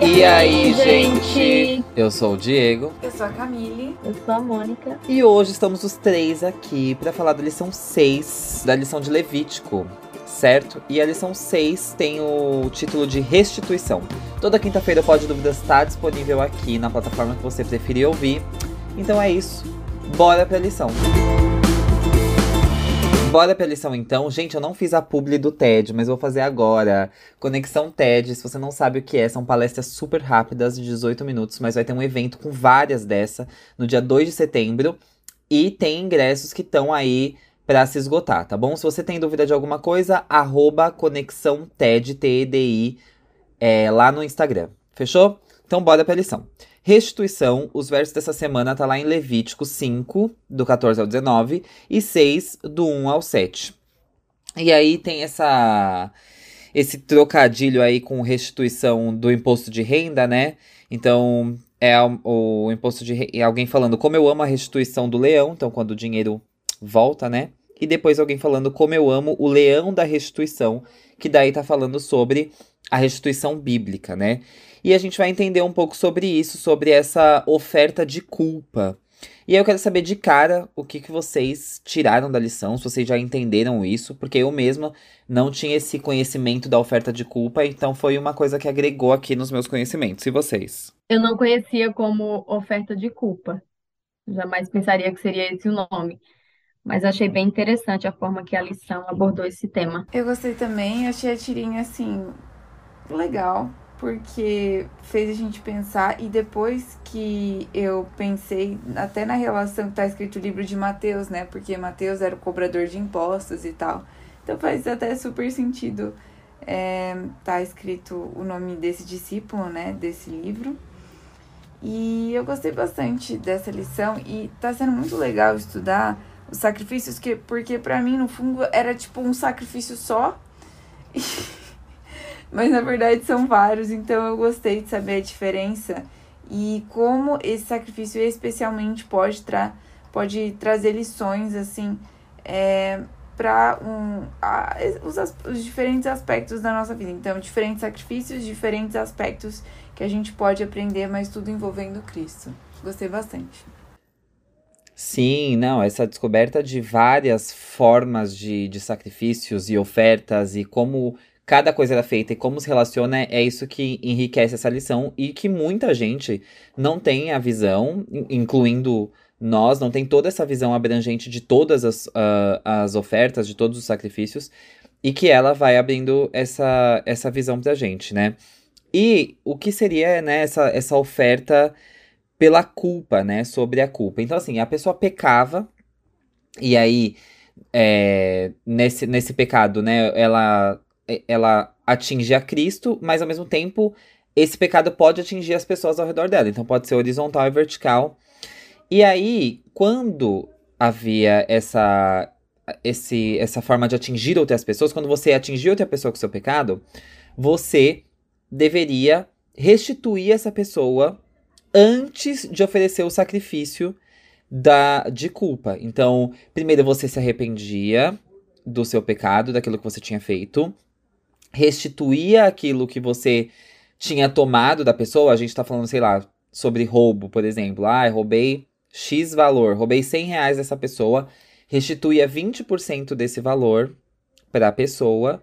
E aí, gente? Eu sou o Diego. Eu sou a Camille. Eu sou a Mônica. E hoje estamos os três aqui para falar da lição 6, da lição de Levítico, certo? E a lição 6 tem o título de Restituição. Toda quinta-feira o Pode Dúvidas está disponível aqui na plataforma que você preferir ouvir. Então é isso. Bora pra lição. Bora pra lição então. Gente, eu não fiz a publi do TED, mas vou fazer agora. Conexão TED, se você não sabe o que é, são palestras super rápidas, de 18 minutos, mas vai ter um evento com várias dessa no dia 2 de setembro. E tem ingressos que estão aí para se esgotar, tá bom? Se você tem dúvida de alguma coisa, arroba Conexão TED, T-E-D-I, é, lá no Instagram. Fechou? Então bora pra lição. Restituição, os versos dessa semana tá lá em Levítico 5, do 14 ao 19, e 6, do 1 ao 7. E aí tem essa esse trocadilho aí com restituição do imposto de renda, né? Então, é o, o imposto de renda, alguém falando como eu amo a restituição do leão, então quando o dinheiro volta, né? E depois alguém falando como eu amo o leão da restituição, que daí tá falando sobre a restituição bíblica, né? E a gente vai entender um pouco sobre isso, sobre essa oferta de culpa. E aí eu quero saber de cara o que, que vocês tiraram da lição, se vocês já entenderam isso, porque eu mesma não tinha esse conhecimento da oferta de culpa, então foi uma coisa que agregou aqui nos meus conhecimentos. E vocês? Eu não conhecia como oferta de culpa. Jamais pensaria que seria esse o nome. Mas achei bem interessante a forma que a lição abordou esse tema. Eu gostei também, achei a tirinha assim legal porque fez a gente pensar e depois que eu pensei até na relação que tá escrito o livro de Mateus, né? Porque Mateus era o cobrador de impostos e tal. Então faz até super sentido é, tá escrito o nome desse discípulo, né? Desse livro. E eu gostei bastante dessa lição e tá sendo muito legal estudar os sacrifícios que porque para mim no fundo era tipo um sacrifício só. mas na verdade são vários, então eu gostei de saber a diferença e como esse sacrifício especialmente pode, tra pode trazer lições assim é, para um, os, os diferentes aspectos da nossa vida. Então, diferentes sacrifícios, diferentes aspectos que a gente pode aprender, mas tudo envolvendo Cristo. Gostei bastante. Sim, não, essa descoberta de várias formas de, de sacrifícios e ofertas e como cada coisa era feita e como se relaciona, é isso que enriquece essa lição e que muita gente não tem a visão, incluindo nós, não tem toda essa visão abrangente de todas as, uh, as ofertas, de todos os sacrifícios, e que ela vai abrindo essa, essa visão pra gente, né? E o que seria, né, essa, essa oferta pela culpa, né, sobre a culpa. Então, assim, a pessoa pecava, e aí, é, nesse, nesse pecado, né, ela ela atinge a Cristo, mas ao mesmo tempo esse pecado pode atingir as pessoas ao redor dela. Então pode ser horizontal e vertical. E aí, quando havia essa esse, essa forma de atingir outras pessoas, quando você atingir outra pessoa com seu pecado, você deveria restituir essa pessoa antes de oferecer o sacrifício da de culpa. Então, primeiro você se arrependia do seu pecado, daquilo que você tinha feito restituía aquilo que você tinha tomado da pessoa, a gente tá falando, sei lá, sobre roubo, por exemplo. Ah, roubei X valor, roubei 100 reais dessa pessoa, restituía 20% desse valor para a pessoa,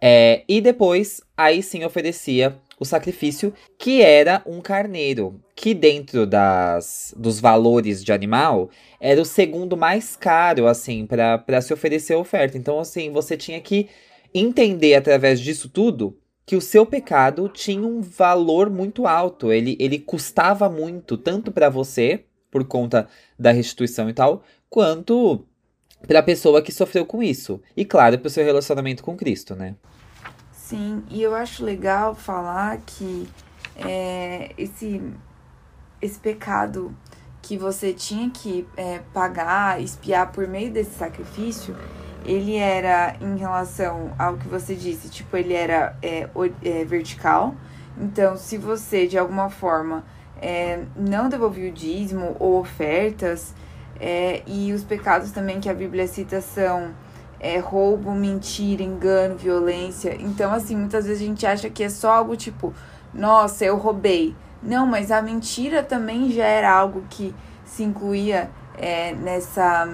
é, e depois, aí sim, oferecia o sacrifício, que era um carneiro, que dentro das, dos valores de animal, era o segundo mais caro, assim, para se oferecer a oferta. Então, assim, você tinha que entender através disso tudo que o seu pecado tinha um valor muito alto, ele, ele custava muito, tanto para você, por conta da restituição e tal, quanto para a pessoa que sofreu com isso. E claro, para o seu relacionamento com Cristo, né? Sim, e eu acho legal falar que é, esse, esse pecado que você tinha que é, pagar, espiar por meio desse sacrifício, ele era em relação ao que você disse, tipo, ele era é, é, vertical. Então, se você de alguma forma é, não devolveu o dízimo ou ofertas, é, e os pecados também que a Bíblia cita são é, roubo, mentira, engano, violência. Então, assim, muitas vezes a gente acha que é só algo tipo nossa, eu roubei. Não, mas a mentira também já era algo que se incluía é, nessa,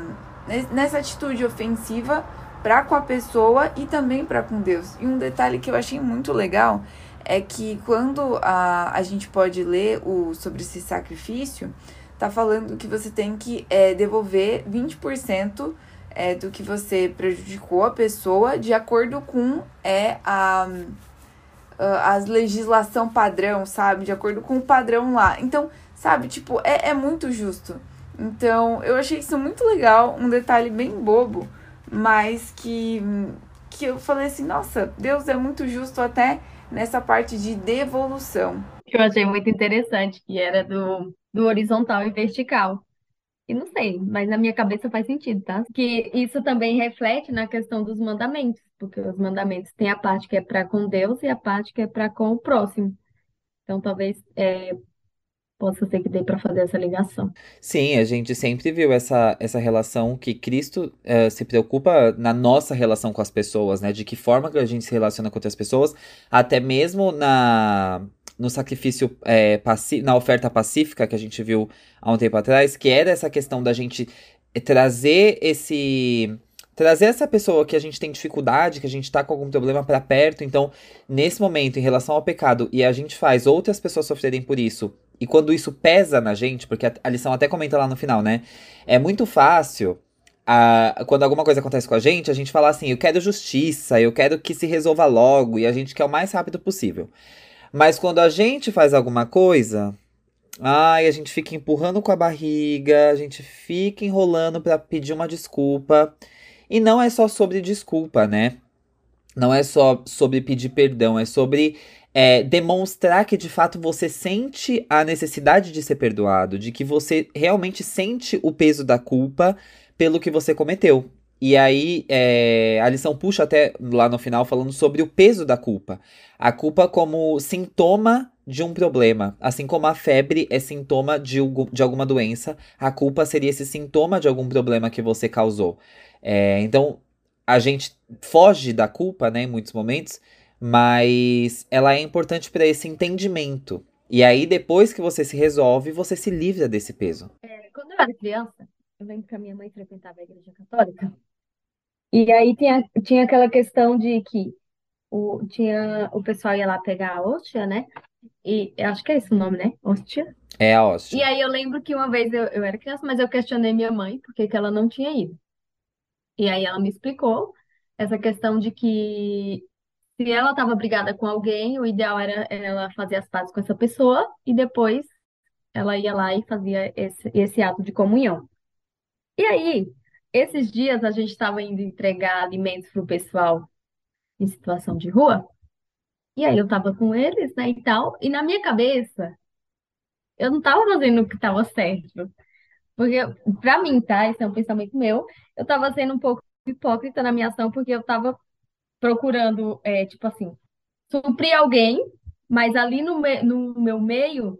nessa atitude ofensiva para com a pessoa e também para com Deus. E um detalhe que eu achei muito legal é que quando a, a gente pode ler o sobre esse sacrifício, tá falando que você tem que é, devolver 20% é, do que você prejudicou a pessoa de acordo com é, a, a, legislação padrão, sabe? De acordo com o padrão lá. Então, sabe, tipo, é, é muito justo. Então, eu achei isso muito legal, um detalhe bem bobo, mas que, que eu falei assim, nossa, Deus é muito justo até nessa parte de devolução. Eu achei muito interessante, que era do, do horizontal e vertical. E não sei, mas na minha cabeça faz sentido, tá? Que isso também reflete na questão dos mandamentos, porque os mandamentos têm a parte que é para com Deus e a parte que é para com o próximo. Então, talvez é, possa ser que dê para fazer essa ligação. Sim, a gente sempre viu essa, essa relação que Cristo uh, se preocupa na nossa relação com as pessoas, né? De que forma que a gente se relaciona com outras pessoas, até mesmo na no sacrifício é, na oferta pacífica que a gente viu há um tempo atrás, que era essa questão da gente trazer esse trazer essa pessoa que a gente tem dificuldade, que a gente tá com algum problema para perto. Então, nesse momento, em relação ao pecado, e a gente faz outras pessoas sofrerem por isso, e quando isso pesa na gente, porque a, lição até comenta lá no final, né? É muito fácil. A, quando alguma coisa acontece com a gente, a gente fala assim: eu quero justiça, eu quero que se resolva logo, e a gente quer o mais rápido possível. Mas quando a gente faz alguma coisa, ai, a gente fica empurrando com a barriga, a gente fica enrolando para pedir uma desculpa. E não é só sobre desculpa, né? Não é só sobre pedir perdão, é sobre é, demonstrar que de fato você sente a necessidade de ser perdoado, de que você realmente sente o peso da culpa pelo que você cometeu. E aí é, a lição puxa até lá no final falando sobre o peso da culpa. A culpa como sintoma de um problema. Assim como a febre é sintoma de, de alguma doença, a culpa seria esse sintoma de algum problema que você causou. É, então, a gente foge da culpa, né, em muitos momentos, mas ela é importante para esse entendimento. E aí, depois que você se resolve, você se livra desse peso. É, quando eu era criança, eu lembro que a minha mãe frequentava a igreja católica. E aí tinha, tinha aquela questão de que o, tinha, o pessoal ia lá pegar a hóstia, né? E acho que é esse o nome, né? Hóstia. É a hóstia. E aí eu lembro que uma vez eu, eu era criança, mas eu questionei minha mãe porque que ela não tinha ido. E aí ela me explicou essa questão de que se ela estava brigada com alguém, o ideal era ela fazer as pazes com essa pessoa e depois ela ia lá e fazia esse, esse ato de comunhão. E aí, esses dias a gente estava indo entregar alimentos para o pessoal em situação de rua, e aí eu estava com eles, né, e tal, e na minha cabeça, eu não estava fazendo o que estava certo. Porque, para mim, tá? Esse é um pensamento meu. Eu estava sendo um pouco hipócrita na minha ação, porque eu estava procurando, é, tipo assim, suprir alguém, mas ali no, me, no meu meio,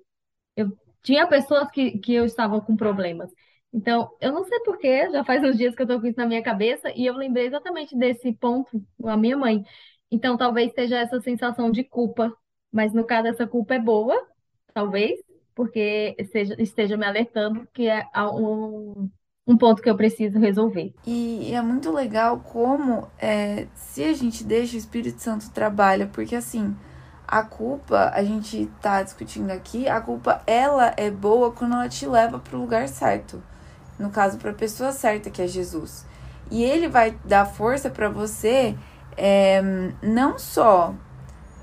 eu tinha pessoas que, que eu estava com problemas. Então, eu não sei porquê, já faz uns dias que eu tô com isso na minha cabeça, e eu lembrei exatamente desse ponto a minha mãe. Então, talvez seja essa sensação de culpa, mas no caso, essa culpa é boa, talvez, porque seja, esteja me alertando que é um, um ponto que eu preciso resolver. E, é muito legal como, é, se a gente deixa o Espírito Santo trabalha, porque assim, a culpa, a gente tá discutindo aqui, a culpa, ela é boa quando ela te leva para o lugar certo. No caso, para a pessoa certa, que é Jesus. E ele vai dar força para você é, não só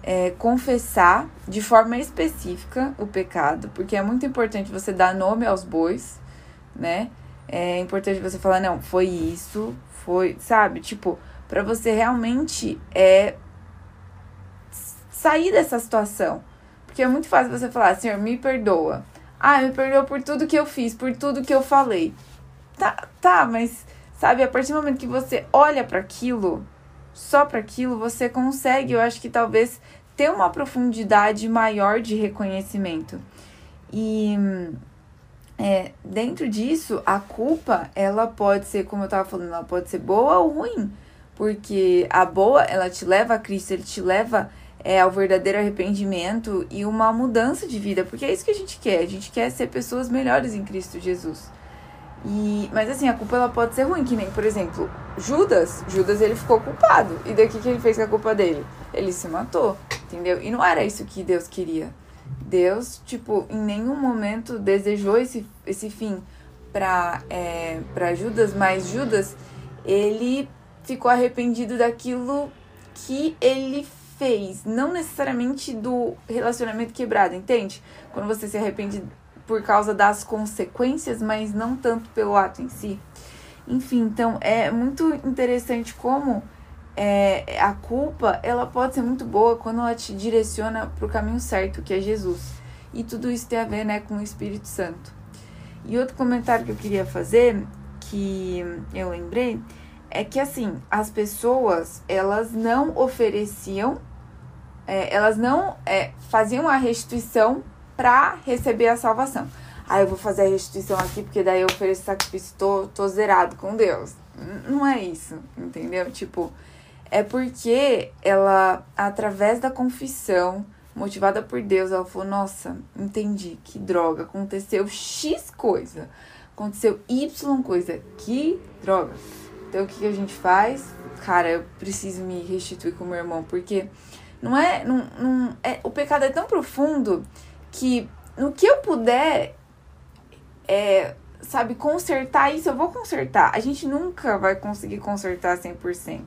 é, confessar de forma específica o pecado, porque é muito importante você dar nome aos bois, né? É importante você falar, não, foi isso, foi, sabe? Tipo, para você realmente é sair dessa situação. Porque é muito fácil você falar, Senhor, me perdoa. Ah, me perdoa por tudo que eu fiz, por tudo que eu falei. Tá, tá, mas sabe, a partir do momento que você olha para aquilo, só para aquilo, você consegue, eu acho que talvez ter uma profundidade maior de reconhecimento. E é, dentro disso, a culpa, ela pode ser, como eu estava falando, ela pode ser boa ou ruim. Porque a boa, ela te leva a Cristo, ele te leva é, ao verdadeiro arrependimento e uma mudança de vida, porque é isso que a gente quer. A gente quer ser pessoas melhores em Cristo Jesus. E, mas assim, a culpa ela pode ser ruim, que nem, por exemplo, Judas. Judas ele ficou culpado. E daqui que ele fez com a culpa dele? Ele se matou, entendeu? E não era isso que Deus queria. Deus, tipo, em nenhum momento desejou esse, esse fim para é, Judas, mas Judas, ele ficou arrependido daquilo que ele fez, não necessariamente do relacionamento quebrado, entende? Quando você se arrepende por causa das consequências, mas não tanto pelo ato em si. Enfim, então é muito interessante como é, a culpa ela pode ser muito boa quando ela te direciona para o caminho certo, que é Jesus. E tudo isso tem a ver né, com o Espírito Santo. E outro comentário que eu queria fazer, que eu lembrei, é que assim, as pessoas elas não ofereciam, é, elas não é, faziam a restituição para receber a salvação. Ah, eu vou fazer a restituição aqui porque daí eu ofereço sacrifício, tô, tô zerado com Deus. Não é isso, entendeu? Tipo, é porque ela, através da confissão, motivada por Deus, ela falou: Nossa, entendi, que droga, aconteceu X coisa, aconteceu Y coisa, que droga. Então o que, a gente faz? Cara, eu preciso me restituir com meu irmão, porque não é, não, não é. O pecado é tão profundo que no que eu puder, é, sabe, consertar isso, eu vou consertar. A gente nunca vai conseguir consertar 100%.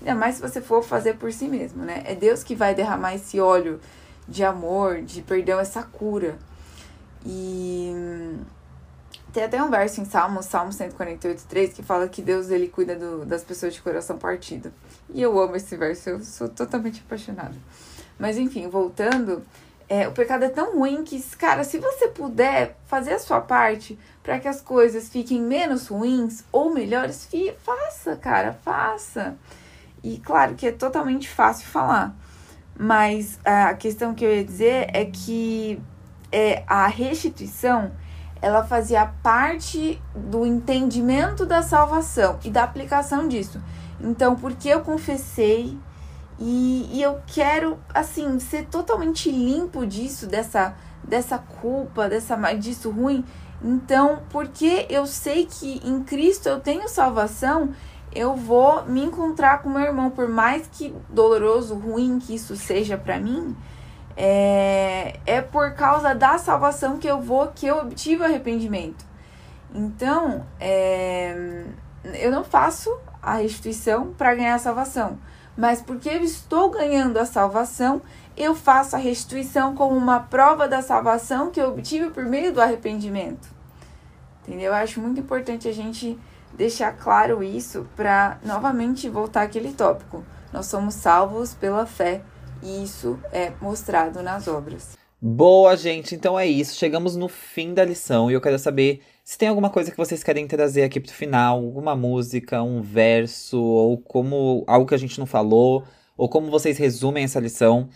Ainda mais se você for fazer por si mesmo, né? É Deus que vai derramar esse óleo de amor, de perdão, essa cura. E tem até um verso em Salmos, Salmo 148, 3, que fala que Deus ele cuida do, das pessoas de coração partido. E eu amo esse verso, eu sou totalmente apaixonada. Mas enfim, voltando, é, o pecado é tão ruim que, cara, se você puder fazer a sua parte para que as coisas fiquem menos ruins ou melhores, faça, cara, faça. E claro que é totalmente fácil falar, mas a questão que eu ia dizer é que é, a restituição ela fazia parte do entendimento da salvação e da aplicação disso. Então, porque eu confessei e, e eu quero, assim, ser totalmente limpo disso, dessa, dessa culpa, dessa, disso ruim. Então, porque eu sei que em Cristo eu tenho salvação, eu vou me encontrar com meu irmão, por mais que doloroso, ruim que isso seja para mim, é, é por causa da salvação que eu vou, que eu obtive o arrependimento. Então, é, eu não faço a restituição para ganhar a salvação mas porque eu estou ganhando a salvação, eu faço a restituição como uma prova da salvação que eu obtive por meio do arrependimento. Entendeu? Eu acho muito importante a gente deixar claro isso para novamente voltar aquele tópico. Nós somos salvos pela fé e isso é mostrado nas obras. Boa, gente. Então é isso. Chegamos no fim da lição e eu quero saber se tem alguma coisa que vocês querem trazer aqui pro final, alguma música, um verso, ou como algo que a gente não falou, ou como vocês resumem essa lição,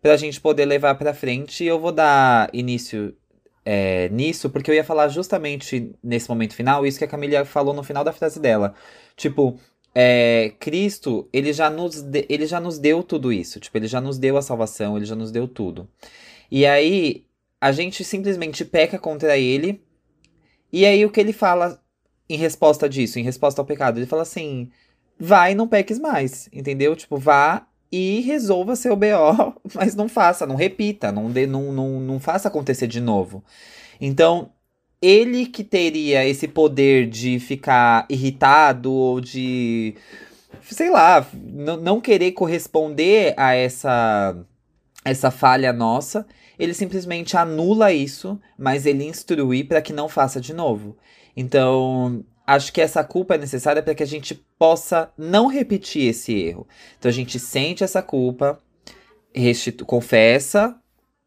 pra gente poder levar pra frente. Eu vou dar início é, nisso, porque eu ia falar justamente nesse momento final, isso que a Camila falou no final da frase dela. Tipo, é, Cristo, ele já, nos de, ele já nos deu tudo isso. Tipo, ele já nos deu a salvação, ele já nos deu tudo. E aí, a gente simplesmente peca contra ele e aí o que ele fala em resposta disso, em resposta ao pecado? Ele fala assim: vai, não peques mais, entendeu? Tipo, vá e resolva seu BO, mas não faça, não repita, não, dê, não, não, não faça acontecer de novo. Então, ele que teria esse poder de ficar irritado ou de, sei lá, não querer corresponder a essa, essa falha nossa, ele simplesmente anula isso, mas ele instrui para que não faça de novo. Então, acho que essa culpa é necessária para que a gente possa não repetir esse erro. Então, a gente sente essa culpa, restitu confessa,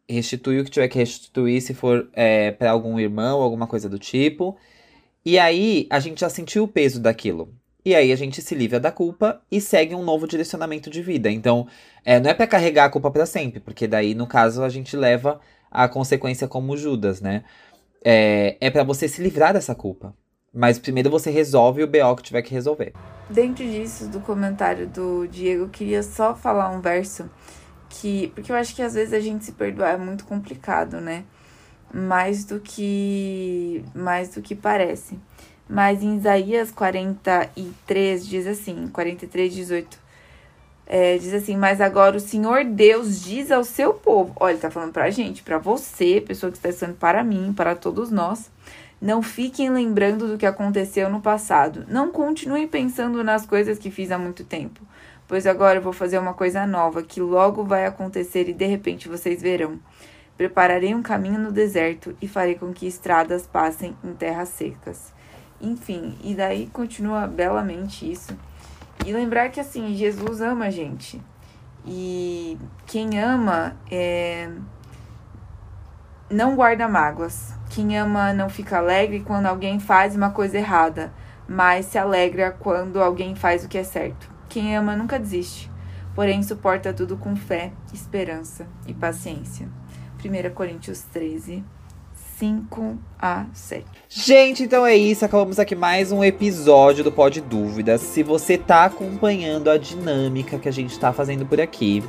restitui o que tiver que restituir, se for é, para algum irmão, alguma coisa do tipo. E aí, a gente já sentiu o peso daquilo. E aí a gente se livra da culpa e segue um novo direcionamento de vida. Então, é, não é para carregar a culpa para sempre, porque daí, no caso, a gente leva a consequência como Judas, né? É, é para você se livrar dessa culpa. Mas primeiro você resolve o BO que tiver que resolver. Dentro disso, do comentário do Diego, eu queria só falar um verso que. Porque eu acho que às vezes a gente se perdoar é muito complicado, né? Mais do que. Mais do que parece. Mas em Isaías 43 diz assim, 43, 18. É, diz assim, mas agora o Senhor Deus diz ao seu povo, olha, ele tá falando pra gente, pra você, pessoa que está estando para mim, para todos nós, não fiquem lembrando do que aconteceu no passado. Não continuem pensando nas coisas que fiz há muito tempo, pois agora eu vou fazer uma coisa nova que logo vai acontecer e de repente vocês verão. Prepararei um caminho no deserto e farei com que estradas passem em terras secas. Enfim, e daí continua belamente isso. E lembrar que assim, Jesus ama a gente. E quem ama é... não guarda mágoas. Quem ama não fica alegre quando alguém faz uma coisa errada, mas se alegra quando alguém faz o que é certo. Quem ama nunca desiste, porém suporta tudo com fé, esperança e paciência. 1 Coríntios 13, 5 a 7. Gente, então é isso. Acabamos aqui mais um episódio do Pode Dúvidas. Se você tá acompanhando a dinâmica que a gente tá fazendo por aqui,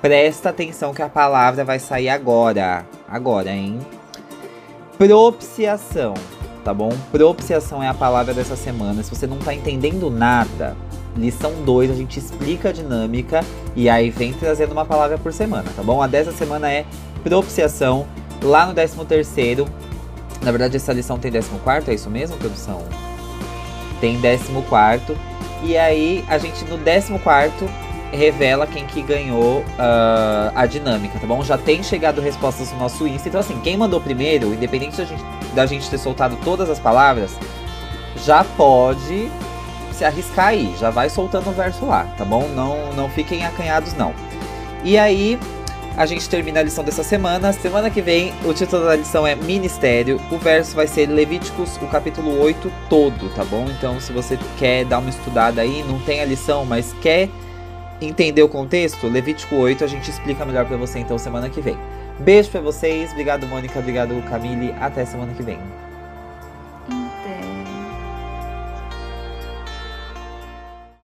presta atenção que a palavra vai sair agora. Agora, hein? Propiciação, tá bom? Propiciação é a palavra dessa semana. Se você não tá entendendo nada, lição 2 a gente explica a dinâmica e aí vem trazendo uma palavra por semana, tá bom? A dessa semana é propiciação. Lá no 13 terceiro, na verdade essa lição tem 14 é isso mesmo, produção? Tem 14 e aí a gente no 14 revela quem que ganhou uh, a dinâmica, tá bom? Já tem chegado respostas no nosso Insta, então assim, quem mandou primeiro, independente da gente, da gente ter soltado todas as palavras, já pode se arriscar aí, já vai soltando o verso lá, tá bom? Não, não fiquem acanhados não. E aí, a gente termina a lição dessa semana. Semana que vem, o título da lição é Ministério. O verso vai ser Levíticos, o capítulo 8 todo, tá bom? Então, se você quer dar uma estudada aí, não tem a lição, mas quer entender o contexto, Levítico 8 a gente explica melhor para você então semana que vem. Beijo para vocês, obrigado Mônica, obrigado Camille, até semana que vem.